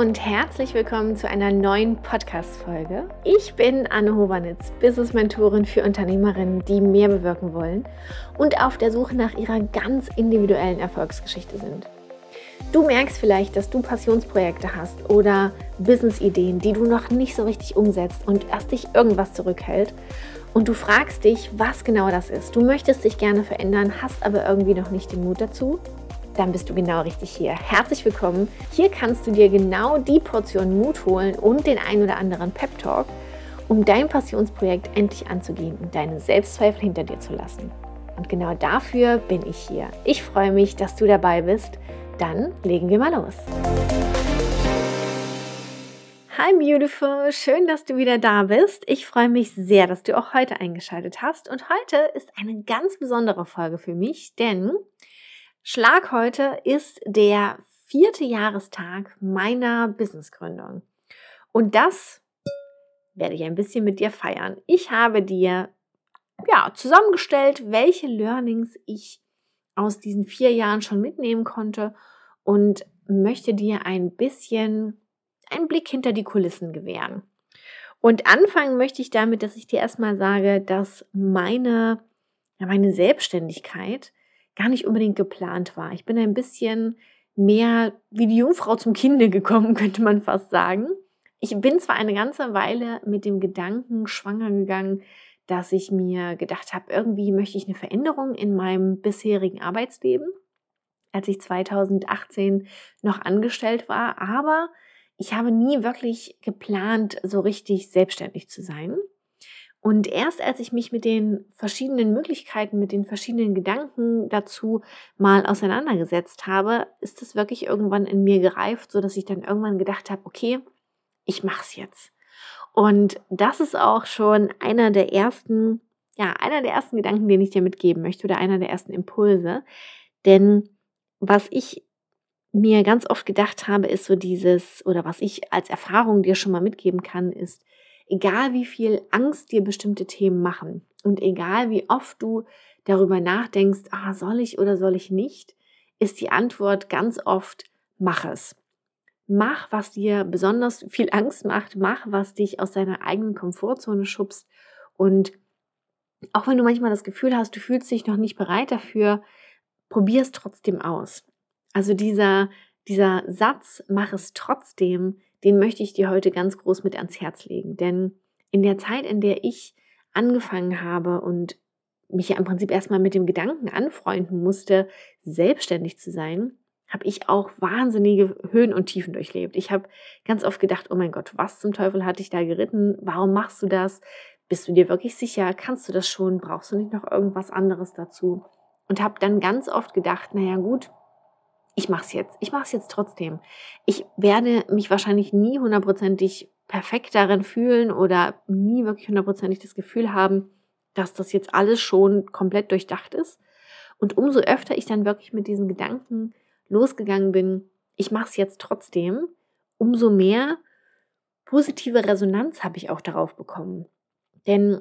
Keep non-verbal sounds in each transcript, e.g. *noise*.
und herzlich willkommen zu einer neuen Podcast-Folge. Ich bin Anne Hobanitz, Business-Mentorin für Unternehmerinnen, die mehr bewirken wollen und auf der Suche nach ihrer ganz individuellen Erfolgsgeschichte sind. Du merkst vielleicht, dass du Passionsprojekte hast oder Business-Ideen, die du noch nicht so richtig umsetzt und erst dich irgendwas zurückhält. Und du fragst dich, was genau das ist. Du möchtest dich gerne verändern, hast aber irgendwie noch nicht den Mut dazu dann bist du genau richtig hier. Herzlich willkommen. Hier kannst du dir genau die Portion Mut holen und den ein oder anderen Pep Talk, um dein Passionsprojekt endlich anzugehen und deine Selbstzweifel hinter dir zu lassen. Und genau dafür bin ich hier. Ich freue mich, dass du dabei bist. Dann legen wir mal los. Hi Beautiful, schön, dass du wieder da bist. Ich freue mich sehr, dass du auch heute eingeschaltet hast. Und heute ist eine ganz besondere Folge für mich, denn Schlag heute ist der vierte Jahrestag meiner Businessgründung. Und das werde ich ein bisschen mit dir feiern. Ich habe dir ja, zusammengestellt, welche Learnings ich aus diesen vier Jahren schon mitnehmen konnte und möchte dir ein bisschen einen Blick hinter die Kulissen gewähren. Und anfangen möchte ich damit, dass ich dir erstmal sage, dass meine, meine Selbstständigkeit gar nicht unbedingt geplant war. Ich bin ein bisschen mehr wie die Jungfrau zum Kinde gekommen, *laughs* könnte man fast sagen. Ich bin zwar eine ganze Weile mit dem Gedanken schwanger gegangen, dass ich mir gedacht habe, irgendwie möchte ich eine Veränderung in meinem bisherigen Arbeitsleben, als ich 2018 noch angestellt war, aber ich habe nie wirklich geplant, so richtig selbstständig zu sein. Und erst als ich mich mit den verschiedenen Möglichkeiten, mit den verschiedenen Gedanken dazu mal auseinandergesetzt habe, ist es wirklich irgendwann in mir gereift, so dass ich dann irgendwann gedacht habe, okay, ich mach's jetzt. Und das ist auch schon einer der ersten, ja, einer der ersten Gedanken, den ich dir mitgeben möchte oder einer der ersten Impulse. Denn was ich mir ganz oft gedacht habe, ist so dieses, oder was ich als Erfahrung dir schon mal mitgeben kann, ist, egal wie viel Angst dir bestimmte Themen machen und egal wie oft du darüber nachdenkst, ah, soll ich oder soll ich nicht, ist die Antwort ganz oft, mach es. Mach, was dir besonders viel *laughs* Angst macht, mach, was dich aus deiner eigenen Komfortzone schubst und auch wenn du manchmal das Gefühl hast, du fühlst dich noch nicht bereit dafür, probier es trotzdem aus. Also dieser, dieser Satz, mach es trotzdem, den möchte ich dir heute ganz groß mit ans Herz legen. Denn in der Zeit, in der ich angefangen habe und mich ja im Prinzip erstmal mit dem Gedanken anfreunden musste, selbstständig zu sein, habe ich auch wahnsinnige Höhen und Tiefen durchlebt. Ich habe ganz oft gedacht, oh mein Gott, was zum Teufel hat dich da geritten? Warum machst du das? Bist du dir wirklich sicher? Kannst du das schon? Brauchst du nicht noch irgendwas anderes dazu? Und habe dann ganz oft gedacht, naja gut, ich mache es jetzt. Ich mache es jetzt trotzdem. Ich werde mich wahrscheinlich nie hundertprozentig perfekt darin fühlen oder nie wirklich hundertprozentig das Gefühl haben, dass das jetzt alles schon komplett durchdacht ist. Und umso öfter ich dann wirklich mit diesen Gedanken losgegangen bin, ich mache es jetzt trotzdem, umso mehr positive Resonanz habe ich auch darauf bekommen. Denn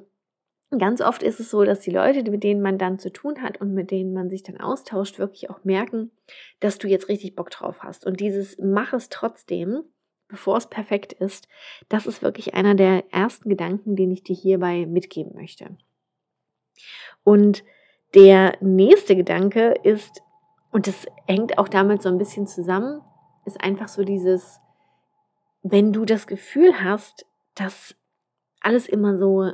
ganz oft ist es so, dass die Leute, mit denen man dann zu tun hat und mit denen man sich dann austauscht, wirklich auch merken, dass du jetzt richtig Bock drauf hast. Und dieses Mach es trotzdem, bevor es perfekt ist, das ist wirklich einer der ersten Gedanken, den ich dir hierbei mitgeben möchte. Und der nächste Gedanke ist, und das hängt auch damit so ein bisschen zusammen, ist einfach so dieses, wenn du das Gefühl hast, dass alles immer so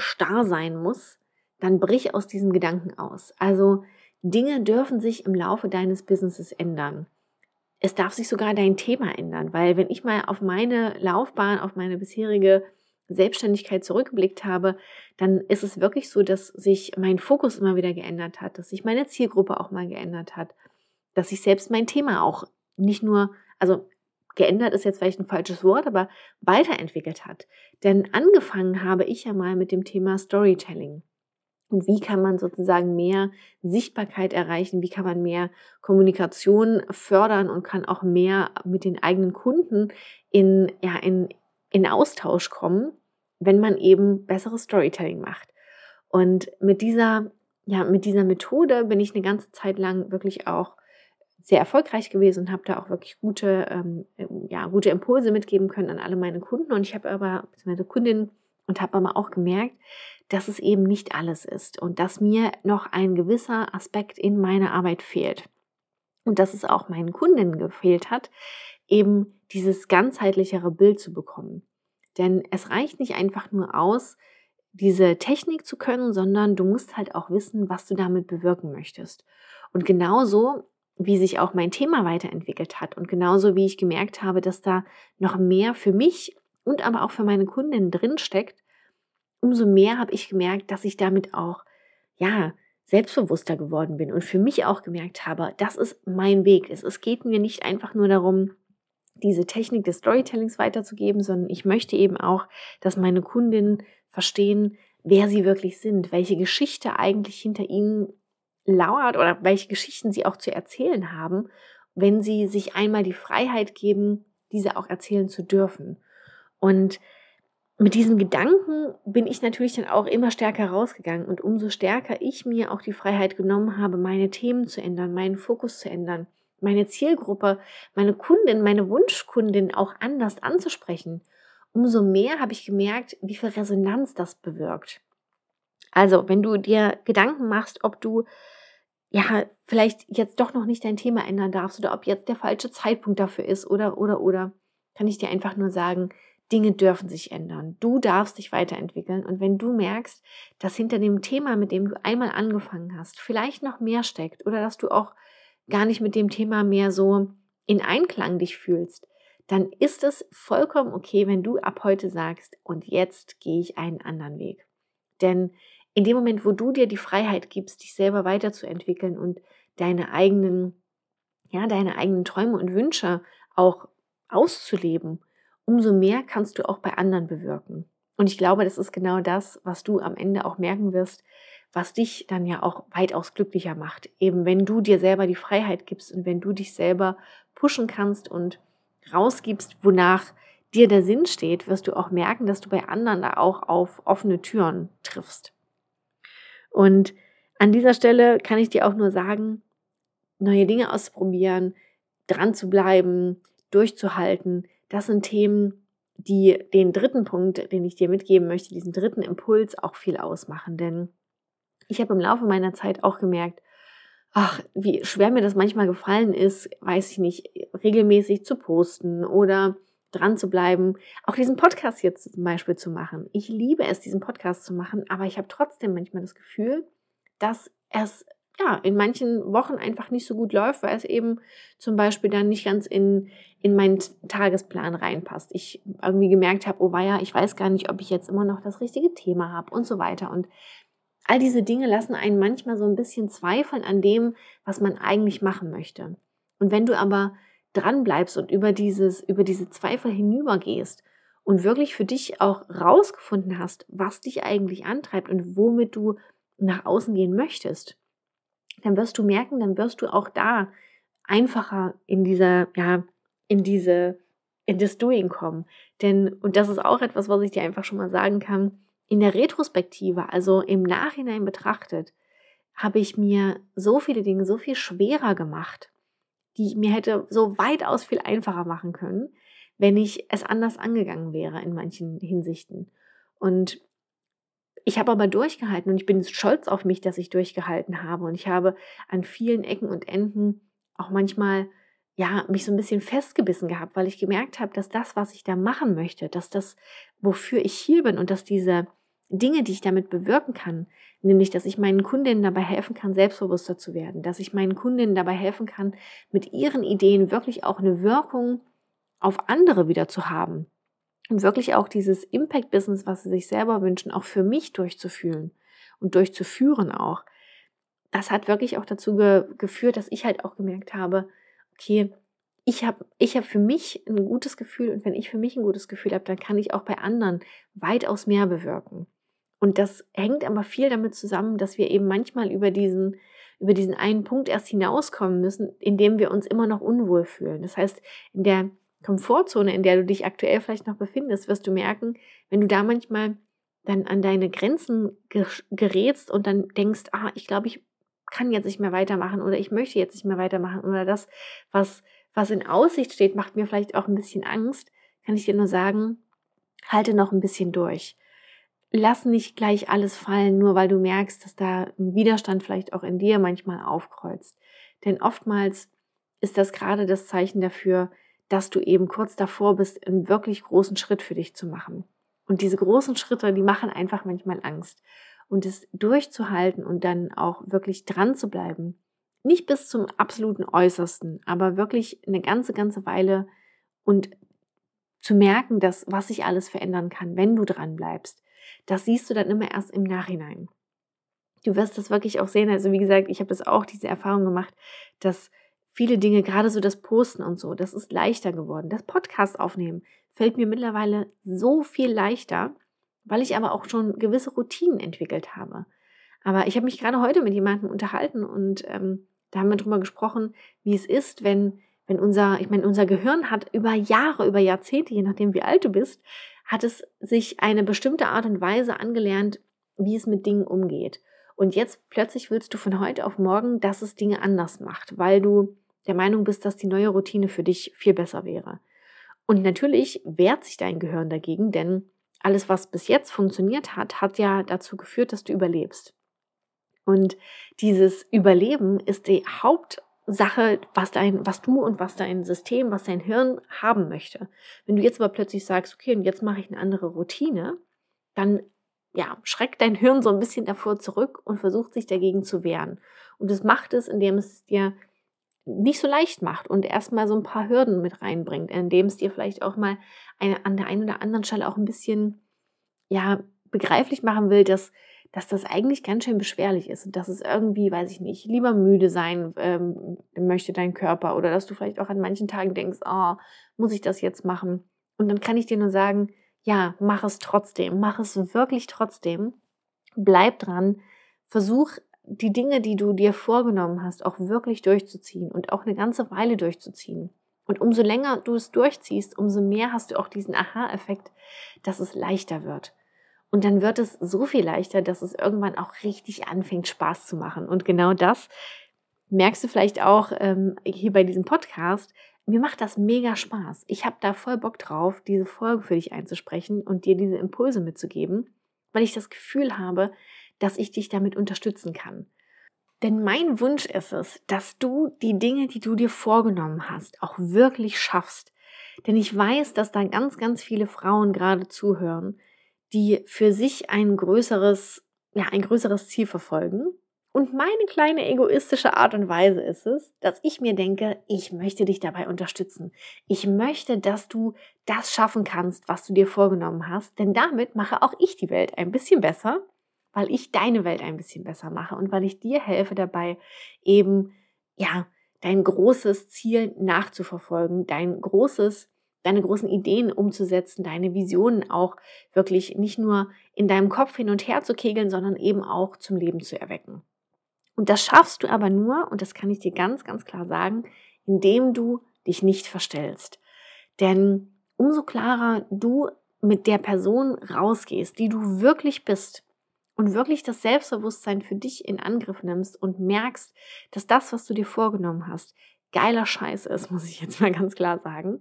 starr sein muss, dann brich aus diesem Gedanken aus. Also Dinge dürfen sich im Laufe deines Businesses ändern. Es darf sich sogar dein Thema ändern, weil wenn ich mal auf meine Laufbahn, auf meine bisherige Selbstständigkeit zurückgeblickt habe, dann ist es wirklich so, dass sich mein Fokus immer wieder geändert hat, dass sich meine Zielgruppe auch mal geändert hat, dass sich selbst mein Thema auch nicht nur, also geändert ist jetzt vielleicht ein falsches Wort, aber weiterentwickelt hat. Denn angefangen habe ich ja mal mit dem Thema Storytelling. Und wie kann man sozusagen mehr Sichtbarkeit erreichen? Wie kann man mehr Kommunikation fördern und kann auch mehr mit den eigenen Kunden in, ja, in, in Austausch kommen, wenn man eben besseres Storytelling macht? Und mit dieser, ja, mit dieser Methode bin ich eine ganze Zeit lang wirklich auch sehr erfolgreich gewesen und habe da auch wirklich gute, ähm, ja, gute Impulse mitgeben können an alle meine Kunden. Und ich habe aber, meine Kundinnen, und habe aber auch gemerkt, dass es eben nicht alles ist und dass mir noch ein gewisser Aspekt in meiner Arbeit fehlt. Und dass es auch meinen Kundinnen gefehlt hat, eben dieses ganzheitlichere Bild zu bekommen. Denn es reicht nicht einfach nur aus, diese Technik zu können, sondern du musst halt auch wissen, was du damit bewirken möchtest. Und genauso wie sich auch mein Thema weiterentwickelt hat und genauso wie ich gemerkt habe, dass da noch mehr für mich und aber auch für meine Kundinnen drinsteckt, umso mehr habe ich gemerkt, dass ich damit auch, ja, selbstbewusster geworden bin und für mich auch gemerkt habe, das ist mein Weg. Es, es geht mir nicht einfach nur darum, diese Technik des Storytellings weiterzugeben, sondern ich möchte eben auch, dass meine Kundinnen verstehen, wer sie wirklich sind, welche Geschichte eigentlich hinter ihnen lauert oder welche Geschichten sie auch zu erzählen haben, wenn sie sich einmal die Freiheit geben, diese auch erzählen zu dürfen. Und mit diesem Gedanken bin ich natürlich dann auch immer stärker rausgegangen und umso stärker ich mir auch die Freiheit genommen habe, meine Themen zu ändern, meinen Fokus zu ändern, meine Zielgruppe, meine Kundin, meine Wunschkundin auch anders anzusprechen, umso mehr habe ich gemerkt, wie viel Resonanz das bewirkt. Also, wenn du dir Gedanken machst, ob du ja vielleicht jetzt doch noch nicht dein Thema ändern darfst oder ob jetzt der falsche Zeitpunkt dafür ist oder oder oder, kann ich dir einfach nur sagen, Dinge dürfen sich ändern. Du darfst dich weiterentwickeln. Und wenn du merkst, dass hinter dem Thema, mit dem du einmal angefangen hast, vielleicht noch mehr steckt oder dass du auch gar nicht mit dem Thema mehr so in Einklang dich fühlst, dann ist es vollkommen okay, wenn du ab heute sagst, und jetzt gehe ich einen anderen Weg. Denn in dem Moment, wo du dir die Freiheit gibst, dich selber weiterzuentwickeln und deine eigenen, ja, deine eigenen Träume und Wünsche auch auszuleben, umso mehr kannst du auch bei anderen bewirken. Und ich glaube, das ist genau das, was du am Ende auch merken wirst, was dich dann ja auch weitaus glücklicher macht. Eben wenn du dir selber die Freiheit gibst und wenn du dich selber pushen kannst und rausgibst, wonach dir der Sinn steht, wirst du auch merken, dass du bei anderen da auch auf offene Türen triffst. Und an dieser Stelle kann ich dir auch nur sagen, neue Dinge auszuprobieren, dran zu bleiben, durchzuhalten, das sind Themen, die den dritten Punkt, den ich dir mitgeben möchte, diesen dritten Impuls auch viel ausmachen. Denn ich habe im Laufe meiner Zeit auch gemerkt, ach, wie schwer mir das manchmal gefallen ist, weiß ich nicht, regelmäßig zu posten oder dran zu bleiben, auch diesen Podcast jetzt zum Beispiel zu machen. Ich liebe es, diesen Podcast zu machen, aber ich habe trotzdem manchmal das Gefühl, dass es ja, in manchen Wochen einfach nicht so gut läuft, weil es eben zum Beispiel dann nicht ganz in, in meinen Tagesplan reinpasst. Ich irgendwie gemerkt habe, oh weia, ich weiß gar nicht, ob ich jetzt immer noch das richtige Thema habe und so weiter. Und all diese Dinge lassen einen manchmal so ein bisschen zweifeln an dem, was man eigentlich machen möchte. Und wenn du aber dran bleibst und über dieses, über diese Zweifel hinübergehst und wirklich für dich auch rausgefunden hast, was dich eigentlich antreibt und womit du nach außen gehen möchtest, dann wirst du merken, dann wirst du auch da einfacher in dieser, ja, in diese, in das Doing kommen. Denn, und das ist auch etwas, was ich dir einfach schon mal sagen kann, in der Retrospektive, also im Nachhinein betrachtet, habe ich mir so viele Dinge so viel schwerer gemacht, die ich mir hätte so weitaus viel einfacher machen können, wenn ich es anders angegangen wäre in manchen Hinsichten. Und ich habe aber durchgehalten und ich bin stolz auf mich, dass ich durchgehalten habe. Und ich habe an vielen Ecken und Enden auch manchmal ja, mich so ein bisschen festgebissen gehabt, weil ich gemerkt habe, dass das, was ich da machen möchte, dass das, wofür ich hier bin und dass diese Dinge, die ich damit bewirken kann, nämlich, dass ich meinen Kundinnen dabei helfen kann, selbstbewusster zu werden, dass ich meinen Kundinnen dabei helfen kann, mit ihren Ideen wirklich auch eine Wirkung auf andere wieder zu haben, und wirklich auch dieses Impact-Business, was sie sich selber wünschen, auch für mich durchzuführen und durchzuführen auch. Das hat wirklich auch dazu ge geführt, dass ich halt auch gemerkt habe, okay, ich habe ich hab für mich ein gutes Gefühl und wenn ich für mich ein gutes Gefühl habe, dann kann ich auch bei anderen weitaus mehr bewirken. Und das hängt aber viel damit zusammen, dass wir eben manchmal über diesen, über diesen einen Punkt erst hinauskommen müssen, in dem wir uns immer noch unwohl fühlen. Das heißt, in der Komfortzone, in der du dich aktuell vielleicht noch befindest, wirst du merken, wenn du da manchmal dann an deine Grenzen gerätst und dann denkst, ah, ich glaube, ich kann jetzt nicht mehr weitermachen oder ich möchte jetzt nicht mehr weitermachen oder das, was, was in Aussicht steht, macht mir vielleicht auch ein bisschen Angst, kann ich dir nur sagen, halte noch ein bisschen durch. Lass nicht gleich alles fallen, nur weil du merkst, dass da ein Widerstand vielleicht auch in dir manchmal aufkreuzt. Denn oftmals ist das gerade das Zeichen dafür, dass du eben kurz davor bist, einen wirklich großen Schritt für dich zu machen. Und diese großen Schritte, die machen einfach manchmal Angst. Und es durchzuhalten und dann auch wirklich dran zu bleiben, nicht bis zum absoluten Äußersten, aber wirklich eine ganze, ganze Weile und zu merken, dass was sich alles verändern kann, wenn du dran bleibst, das siehst du dann immer erst im Nachhinein. Du wirst das wirklich auch sehen. Also wie gesagt, ich habe das auch diese Erfahrung gemacht, dass viele Dinge, gerade so das Posten und so, das ist leichter geworden. Das Podcast aufnehmen fällt mir mittlerweile so viel leichter, weil ich aber auch schon gewisse Routinen entwickelt habe. Aber ich habe mich gerade heute mit jemandem unterhalten und ähm, da haben wir darüber gesprochen, wie es ist, wenn, wenn unser, ich meine, unser Gehirn hat über Jahre, über Jahrzehnte, je nachdem wie alt du bist, hat es sich eine bestimmte Art und Weise angelernt, wie es mit Dingen umgeht. Und jetzt plötzlich willst du von heute auf morgen, dass es Dinge anders macht, weil du der Meinung bist, dass die neue Routine für dich viel besser wäre. Und natürlich wehrt sich dein Gehirn dagegen, denn alles, was bis jetzt funktioniert hat, hat ja dazu geführt, dass du überlebst. Und dieses Überleben ist die Hauptsache, was dein, was du und was dein System, was dein Hirn haben möchte. Wenn du jetzt aber plötzlich sagst, okay, und jetzt mache ich eine andere Routine, dann ja, schreckt dein Hirn so ein bisschen davor zurück und versucht sich dagegen zu wehren. Und es macht es, indem es dir nicht so leicht macht und erstmal so ein paar Hürden mit reinbringt, indem es dir vielleicht auch mal eine, an der einen oder anderen Stelle auch ein bisschen ja, begreiflich machen will, dass, dass das eigentlich ganz schön beschwerlich ist und dass es irgendwie, weiß ich nicht, lieber müde sein ähm, möchte dein Körper oder dass du vielleicht auch an manchen Tagen denkst, oh, muss ich das jetzt machen? Und dann kann ich dir nur sagen, ja, mach es trotzdem, mach es wirklich trotzdem, bleib dran, versuch die Dinge, die du dir vorgenommen hast, auch wirklich durchzuziehen und auch eine ganze Weile durchzuziehen. Und umso länger du es durchziehst, umso mehr hast du auch diesen Aha-Effekt, dass es leichter wird. Und dann wird es so viel leichter, dass es irgendwann auch richtig anfängt, Spaß zu machen. Und genau das merkst du vielleicht auch ähm, hier bei diesem Podcast. Mir macht das mega Spaß. Ich habe da voll Bock drauf, diese Folge für dich einzusprechen und dir diese Impulse mitzugeben, weil ich das Gefühl habe, dass ich dich damit unterstützen kann. Denn mein Wunsch ist es, dass du die Dinge, die du dir vorgenommen hast, auch wirklich schaffst. Denn ich weiß, dass da ganz, ganz viele Frauen gerade zuhören, die für sich ein größeres, ja, ein größeres Ziel verfolgen. Und meine kleine egoistische Art und Weise ist es, dass ich mir denke, ich möchte dich dabei unterstützen. Ich möchte, dass du das schaffen kannst, was du dir vorgenommen hast, denn damit mache auch ich die Welt ein bisschen besser weil ich deine Welt ein bisschen besser mache und weil ich dir helfe dabei, eben, ja, dein großes Ziel nachzuverfolgen, dein großes, deine großen Ideen umzusetzen, deine Visionen auch wirklich nicht nur in deinem Kopf hin und her zu kegeln, sondern eben auch zum Leben zu erwecken. Und das schaffst du aber nur, und das kann ich dir ganz, ganz klar sagen, indem du dich nicht verstellst. Denn umso klarer du mit der Person rausgehst, die du wirklich bist, und wirklich das Selbstbewusstsein für dich in Angriff nimmst und merkst, dass das, was du dir vorgenommen hast, geiler Scheiß ist, *laughs* muss ich jetzt mal ganz klar sagen,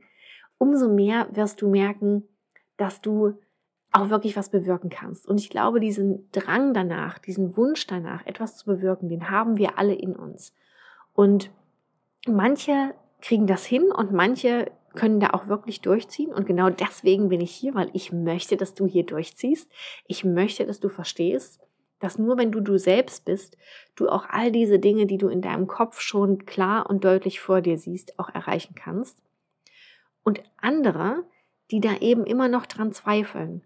umso mehr wirst du merken, dass du auch wirklich was bewirken kannst. Und ich glaube, diesen Drang danach, diesen Wunsch danach, etwas zu bewirken, den haben wir alle in uns. Und manche kriegen das hin und manche können da auch wirklich durchziehen. Und genau deswegen bin ich hier, weil ich möchte, dass du hier durchziehst. Ich möchte, dass du verstehst, dass nur wenn du du selbst bist, du auch all diese Dinge, die du in deinem Kopf schon klar und deutlich vor dir siehst, auch erreichen kannst. Und andere, die da eben immer noch dran zweifeln,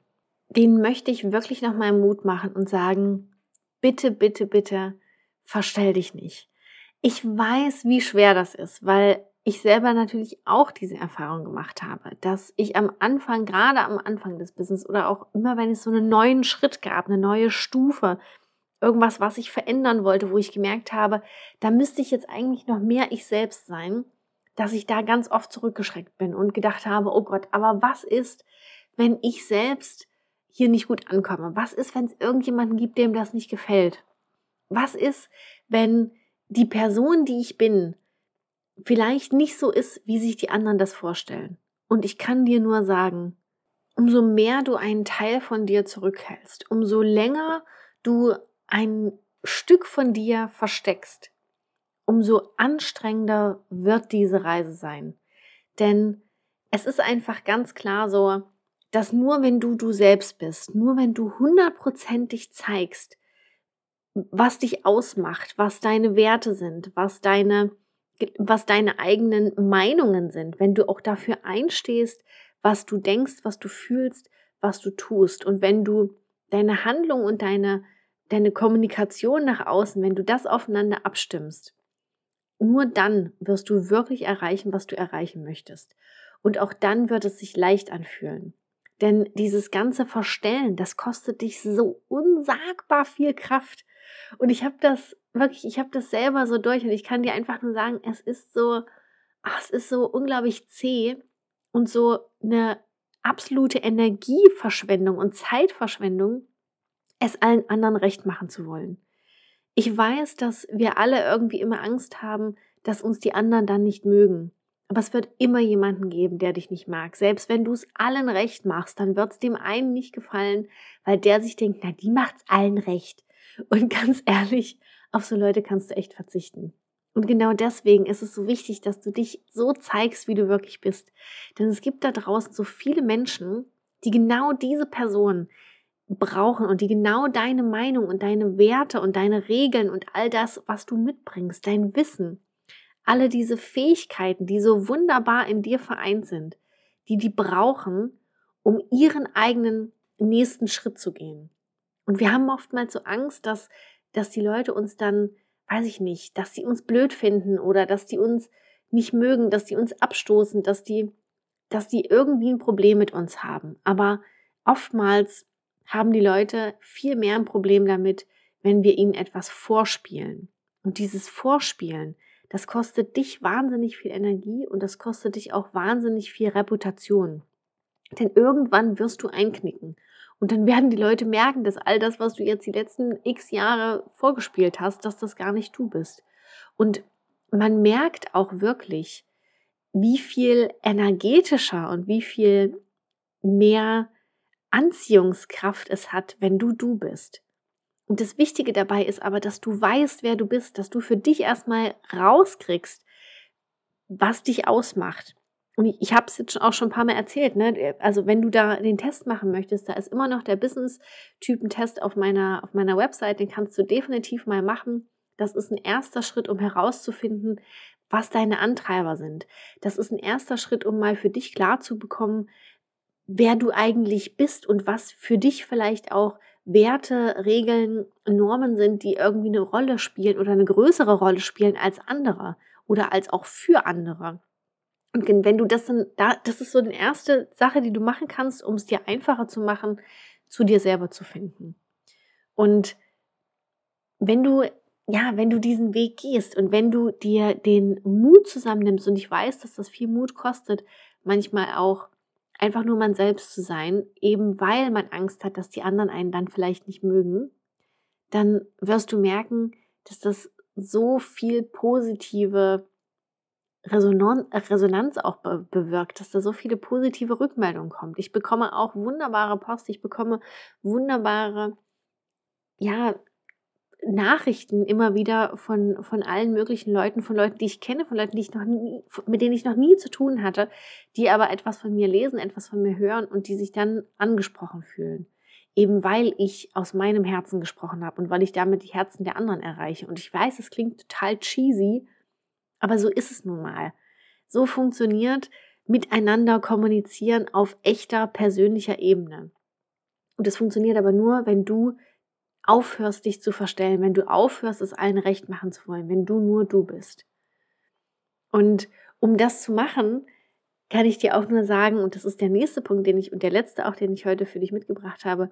denen möchte ich wirklich noch mal Mut machen und sagen, bitte, bitte, bitte, verstell dich nicht. Ich weiß, wie schwer das ist, weil ich selber natürlich auch diese Erfahrung gemacht habe, dass ich am Anfang, gerade am Anfang des Business oder auch immer, wenn es so einen neuen Schritt gab, eine neue Stufe, irgendwas, was ich verändern wollte, wo ich gemerkt habe, da müsste ich jetzt eigentlich noch mehr ich selbst sein, dass ich da ganz oft zurückgeschreckt bin und gedacht habe, oh Gott, aber was ist, wenn ich selbst hier nicht gut ankomme? Was ist, wenn es irgendjemanden gibt, dem das nicht gefällt? Was ist, wenn die Person, die ich bin, vielleicht nicht so ist, wie sich die anderen das vorstellen? Und ich kann dir nur sagen, umso mehr du einen Teil von dir zurückhältst, umso länger du ein Stück von dir versteckst, umso anstrengender wird diese Reise sein. Denn es ist einfach ganz klar so, dass nur wenn du du selbst bist, nur wenn du hundertprozentig zeigst, was dich ausmacht, was deine Werte sind, was deine, was deine eigenen Meinungen sind, wenn du auch dafür einstehst, was du denkst, was du fühlst, was du tust und wenn du deine Handlung und deine, deine Kommunikation nach außen, wenn du das aufeinander abstimmst, nur dann wirst du wirklich erreichen, was du erreichen möchtest. Und auch dann wird es sich leicht anfühlen. Denn dieses ganze Verstellen, das kostet dich so unsagbar viel Kraft. Und ich habe das wirklich, ich habe das selber so durch und ich kann dir einfach nur sagen, es ist so, ach, es ist so unglaublich zäh und so eine absolute Energieverschwendung und Zeitverschwendung, es allen anderen recht machen zu wollen. Ich weiß, dass wir alle irgendwie immer Angst haben, dass uns die anderen dann nicht mögen. Aber es wird immer jemanden geben, der dich nicht mag. Selbst wenn du es allen recht machst, dann wird es dem einen nicht gefallen, weil der sich denkt, na, die macht's allen recht. Und *laughs* ganz ehrlich, auf so Leute kannst du echt verzichten. Und genau deswegen ist es so wichtig, dass du dich so zeigst, wie du wirklich bist. Denn es gibt da draußen so viele Menschen, die genau diese Person brauchen und die genau deine Meinung und deine Werte und deine Regeln und all das, was du mitbringst, dein Wissen, alle diese Fähigkeiten, die so wunderbar in dir vereint sind, die die brauchen, um ihren eigenen nächsten Schritt zu gehen. Und wir haben oftmals so Angst, dass, dass die Leute uns dann, weiß ich nicht, dass sie uns blöd finden oder dass die uns nicht mögen, dass die uns abstoßen, dass die, dass die irgendwie ein Problem mit uns haben. Aber oftmals haben die Leute viel mehr ein Problem damit, wenn wir ihnen etwas vorspielen. Und dieses Vorspielen, das kostet dich wahnsinnig viel Energie und das kostet dich auch wahnsinnig viel Reputation. Denn irgendwann wirst du einknicken. Und dann werden die Leute merken, dass all das, was du jetzt die letzten x Jahre vorgespielt hast, dass das gar nicht du bist. Und man merkt auch wirklich, wie viel energetischer und wie viel mehr Anziehungskraft es hat, wenn du du bist. Und das Wichtige dabei ist aber, dass du weißt, wer du bist, dass du für dich erstmal rauskriegst, was dich ausmacht. Und ich, habe es jetzt auch schon ein paar Mal erzählt, ne? Also wenn du da den Test machen möchtest, da ist immer noch der Business-Typen-Test auf meiner, auf meiner Website, den kannst du definitiv mal machen. Das ist ein erster Schritt, um herauszufinden, was deine Antreiber sind. Das ist ein erster Schritt, um mal für dich klar zu bekommen, wer du eigentlich bist und was für dich vielleicht auch Werte, Regeln, Normen sind, die irgendwie eine Rolle spielen oder eine größere Rolle spielen als andere oder als auch für andere. Und wenn du das dann, da, das ist so die erste Sache, die du machen kannst, um es dir einfacher zu machen, zu dir selber zu finden. Und wenn du, ja, wenn du diesen Weg gehst und wenn du dir den Mut zusammennimmst, und ich weiß, dass das viel Mut kostet, manchmal auch einfach nur man selbst zu sein, eben weil man Angst hat, dass die anderen einen dann vielleicht nicht mögen, dann wirst du merken, dass das so viel positive Resonan Resonanz auch be bewirkt, dass da so viele positive Rückmeldungen kommt. Ich bekomme auch wunderbare Post, ich bekomme wunderbare ja, Nachrichten immer wieder von, von allen möglichen Leuten, von Leuten, die ich kenne, von Leuten, die ich noch nie, mit denen ich noch nie zu tun hatte, die aber etwas von mir lesen, etwas von mir hören und die sich dann angesprochen fühlen. Eben weil ich aus meinem Herzen gesprochen habe und weil ich damit die Herzen der anderen erreiche. Und ich weiß, es klingt total cheesy, aber so ist es nun mal. So funktioniert miteinander kommunizieren auf echter persönlicher Ebene. Und es funktioniert aber nur, wenn du aufhörst, dich zu verstellen, wenn du aufhörst, es allen recht machen zu wollen, wenn du nur du bist. Und um das zu machen, kann ich dir auch nur sagen, und das ist der nächste Punkt, den ich, und der letzte auch, den ich heute für dich mitgebracht habe,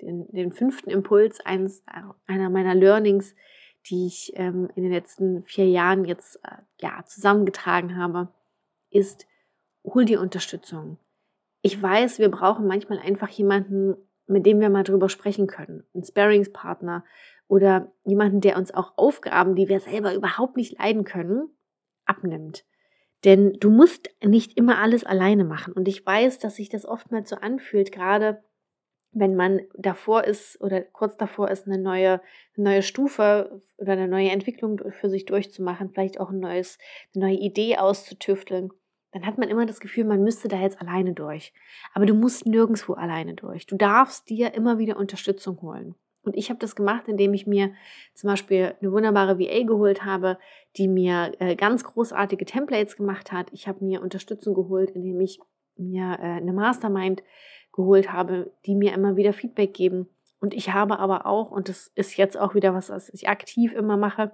den, den fünften Impuls eines, einer meiner Learnings, die ich ähm, in den letzten vier Jahren jetzt äh, ja, zusammengetragen habe, ist, hol dir Unterstützung. Ich weiß, wir brauchen manchmal einfach jemanden, mit dem wir mal drüber sprechen können. Ein Sparingspartner oder jemanden, der uns auch Aufgaben, die wir selber überhaupt nicht leiden können, abnimmt. Denn du musst nicht immer alles alleine machen. Und ich weiß, dass sich das oftmals so anfühlt, gerade wenn man davor ist oder kurz davor ist, eine neue, eine neue Stufe oder eine neue Entwicklung für sich durchzumachen, vielleicht auch ein neues, eine neue Idee auszutüfteln, dann hat man immer das Gefühl, man müsste da jetzt alleine durch. Aber du musst nirgendwo alleine durch. Du darfst dir immer wieder Unterstützung holen. Und ich habe das gemacht, indem ich mir zum Beispiel eine wunderbare VA geholt habe, die mir äh, ganz großartige Templates gemacht hat. Ich habe mir Unterstützung geholt, indem ich mir äh, eine Mastermind geholt habe, die mir immer wieder Feedback geben. Und ich habe aber auch, und das ist jetzt auch wieder was, was ich aktiv immer mache,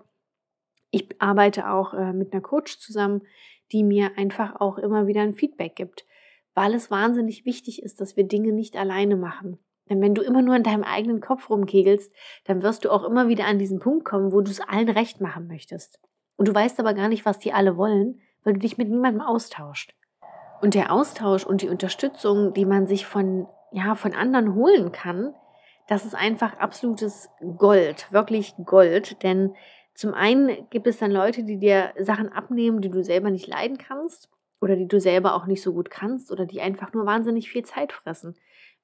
ich arbeite auch äh, mit einer Coach zusammen, die mir einfach auch immer wieder ein Feedback gibt, weil es wahnsinnig wichtig ist, dass wir Dinge nicht alleine machen. Denn wenn du immer nur in deinem eigenen Kopf rumkegelst, dann wirst du auch immer wieder an diesen Punkt kommen, wo du es allen recht machen möchtest. Und du weißt aber gar nicht, was die alle wollen, weil du dich mit niemandem austauscht. Und der Austausch und die Unterstützung, die man sich von, ja, von anderen holen kann, das ist einfach absolutes Gold, wirklich Gold. Denn zum einen gibt es dann Leute, die dir Sachen abnehmen, die du selber nicht leiden kannst oder die du selber auch nicht so gut kannst oder die einfach nur wahnsinnig viel Zeit fressen.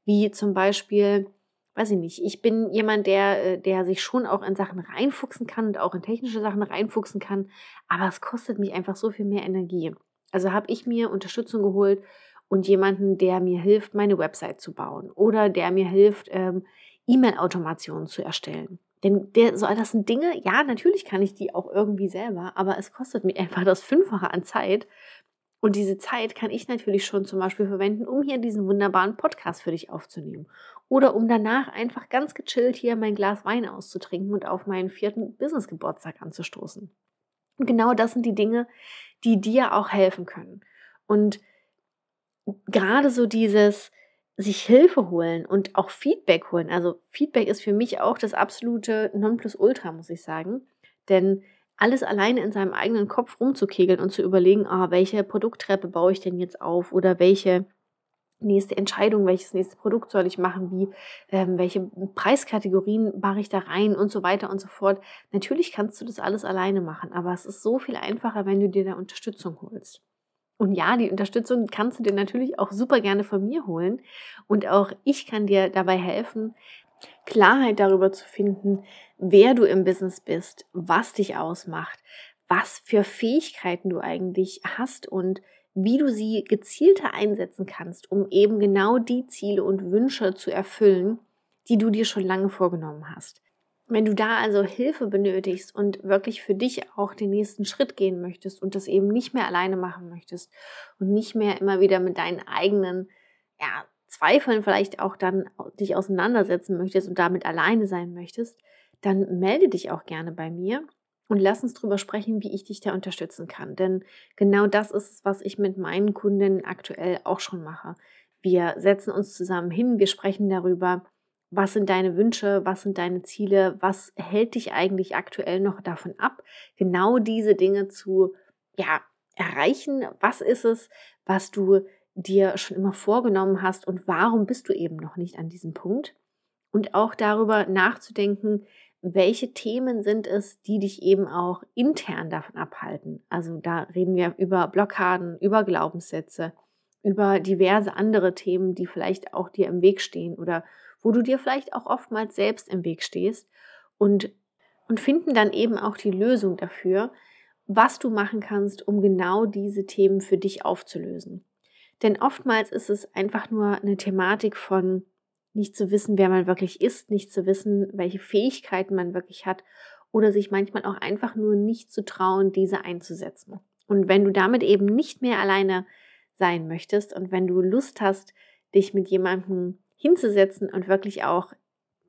Wie zum Beispiel, weiß ich nicht, ich bin jemand, der, äh, der sich schon auch in Sachen reinfuchsen kann und auch in technische Sachen reinfuchsen kann, aber es kostet mich einfach so viel mehr Energie. Also habe ich mir Unterstützung geholt und jemanden, der mir hilft, meine Website zu bauen oder der mir hilft, ähm, E-Mail-Automationen zu erstellen. Denn der, so, das sind Dinge, ja, natürlich kann ich die auch irgendwie selber, aber es kostet mir einfach das Fünffache an Zeit. Und diese Zeit kann ich natürlich schon zum Beispiel verwenden, um hier diesen wunderbaren Podcast für dich aufzunehmen. Oder um danach einfach ganz gechillt hier mein Glas Wein auszutrinken und auf meinen vierten Business-Geburtstag anzustoßen. Und genau das sind die Dinge, die dir auch helfen können. Und gerade so dieses sich Hilfe holen und auch Feedback holen. Also Feedback ist für mich auch das absolute Nonplusultra, muss ich sagen. Denn alles alleine in seinem eigenen Kopf rumzukegeln und zu überlegen, ah, welche Produkttreppe baue ich denn jetzt auf oder welche nächste Entscheidung, welches nächste Produkt soll ich machen, wie, ähm, welche Preiskategorien mache ich da rein und so weiter und so fort. Natürlich kannst du das alles alleine machen, aber es ist so viel einfacher, wenn du dir da Unterstützung holst. Und ja, die Unterstützung kannst du dir natürlich auch super gerne von mir holen. Und auch ich kann dir dabei helfen, Klarheit darüber zu finden, wer du im Business bist, was dich ausmacht, was für Fähigkeiten du eigentlich hast und wie du sie gezielter einsetzen kannst, um eben genau die Ziele und Wünsche zu erfüllen, die du dir schon lange vorgenommen hast. Wenn du da also Hilfe benötigst und wirklich für dich auch den nächsten Schritt gehen möchtest und das eben nicht mehr alleine machen möchtest und nicht mehr immer wieder mit deinen eigenen ja, Zweifeln vielleicht auch dann dich auseinandersetzen möchtest und damit alleine sein möchtest, dann melde dich auch gerne bei mir und lass uns darüber sprechen, wie ich dich da unterstützen kann. Denn genau das ist was ich mit meinen Kunden aktuell auch schon mache. Wir setzen uns zusammen hin, wir sprechen darüber, was sind deine Wünsche, was sind deine Ziele, was hält dich eigentlich aktuell noch davon ab, genau diese Dinge zu ja, erreichen. Was ist es, was du dir schon immer vorgenommen hast und warum bist du eben noch nicht an diesem Punkt? Und auch darüber nachzudenken, welche Themen sind es, die dich eben auch intern davon abhalten? Also da reden wir über Blockaden, über Glaubenssätze, über diverse andere Themen, die vielleicht auch dir im Weg stehen oder wo du dir vielleicht auch oftmals selbst im Weg stehst und, und finden dann eben auch die Lösung dafür, was du machen kannst, um genau diese Themen für dich aufzulösen. Denn oftmals ist es einfach nur eine Thematik von nicht zu wissen, wer man wirklich ist, nicht zu wissen, welche Fähigkeiten man wirklich hat oder sich manchmal auch einfach nur nicht zu trauen, diese einzusetzen. Und wenn du damit eben nicht mehr alleine sein möchtest und wenn du Lust hast, dich mit jemandem hinzusetzen und wirklich auch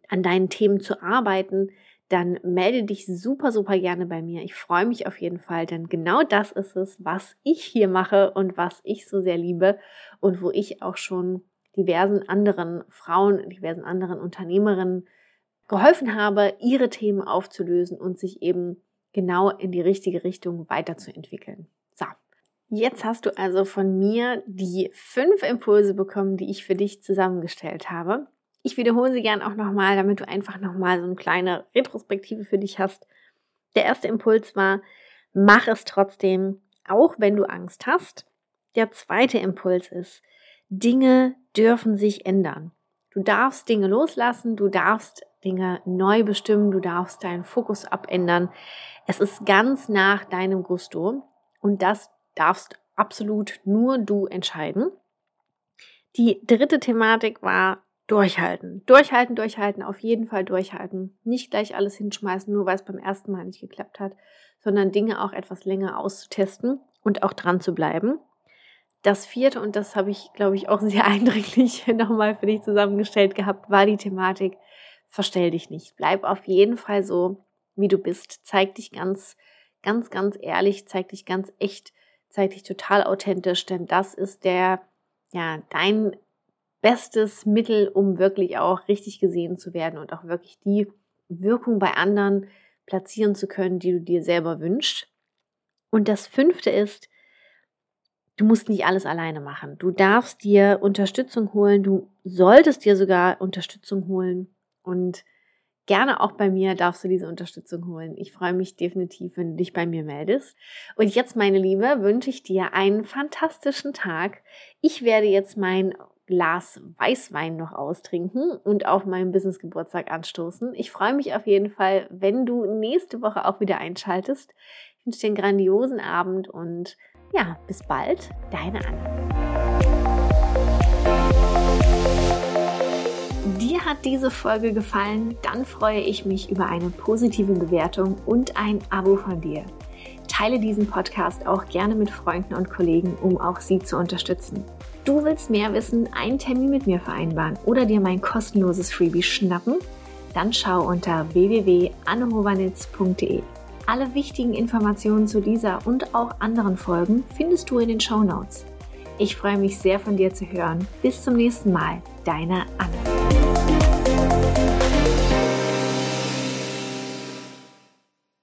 an deinen Themen zu arbeiten, dann melde dich super, super gerne bei mir. Ich freue mich auf jeden Fall, denn genau das ist es, was ich hier mache und was ich so sehr liebe und wo ich auch schon diversen anderen Frauen, diversen anderen Unternehmerinnen geholfen habe, ihre Themen aufzulösen und sich eben genau in die richtige Richtung weiterzuentwickeln. Jetzt hast du also von mir die fünf Impulse bekommen, die ich für dich zusammengestellt habe. Ich wiederhole sie gern auch nochmal, damit du einfach nochmal so eine kleine Retrospektive für dich hast. Der erste Impuls war, mach es trotzdem, auch wenn du Angst hast. Der zweite Impuls ist, Dinge dürfen sich ändern. Du darfst Dinge loslassen, du darfst Dinge neu bestimmen, du darfst deinen Fokus abändern. Es ist ganz nach deinem Gusto und das darfst absolut nur du entscheiden. Die dritte Thematik war durchhalten. Durchhalten, durchhalten, auf jeden Fall durchhalten. Nicht gleich alles hinschmeißen, nur weil es beim ersten Mal nicht geklappt hat, sondern Dinge auch etwas länger auszutesten und auch dran zu bleiben. Das vierte, und das habe ich, glaube ich, auch sehr *laughs* eindringlich nochmal für dich zusammengestellt gehabt, war die Thematik, verstell dich nicht. Bleib auf jeden Fall so, wie du bist. Zeig dich ganz, ganz, ganz ehrlich, zeig dich ganz echt, zeig dich total authentisch, denn das ist der, ja, dein bestes Mittel, um wirklich auch richtig gesehen zu werden und auch wirklich die Wirkung bei anderen platzieren zu können, die du dir selber wünschst. Und das fünfte ist, du musst nicht alles alleine machen. Du darfst dir Unterstützung holen, du solltest dir sogar Unterstützung holen und gerne auch bei mir darfst du diese Unterstützung holen. Ich freue mich definitiv, wenn du dich bei mir meldest. Und jetzt, meine Liebe, wünsche ich dir einen fantastischen Tag. Ich werde jetzt mein Glas Weißwein noch austrinken und auf meinen Business-Geburtstag anstoßen. Ich freue mich auf jeden Fall, wenn du nächste Woche auch wieder einschaltest. Ich wünsche dir einen grandiosen Abend und ja, bis bald, deine Anna. Hat diese Folge gefallen, dann freue ich mich über eine positive Bewertung und ein Abo von dir. Teile diesen Podcast auch gerne mit Freunden und Kollegen, um auch sie zu unterstützen. Du willst mehr wissen, einen Termin mit mir vereinbaren oder dir mein kostenloses Freebie schnappen? Dann schau unter www.annehovanitz.de. Alle wichtigen Informationen zu dieser und auch anderen Folgen findest du in den Show Notes. Ich freue mich sehr von dir zu hören. Bis zum nächsten Mal, deine Anne.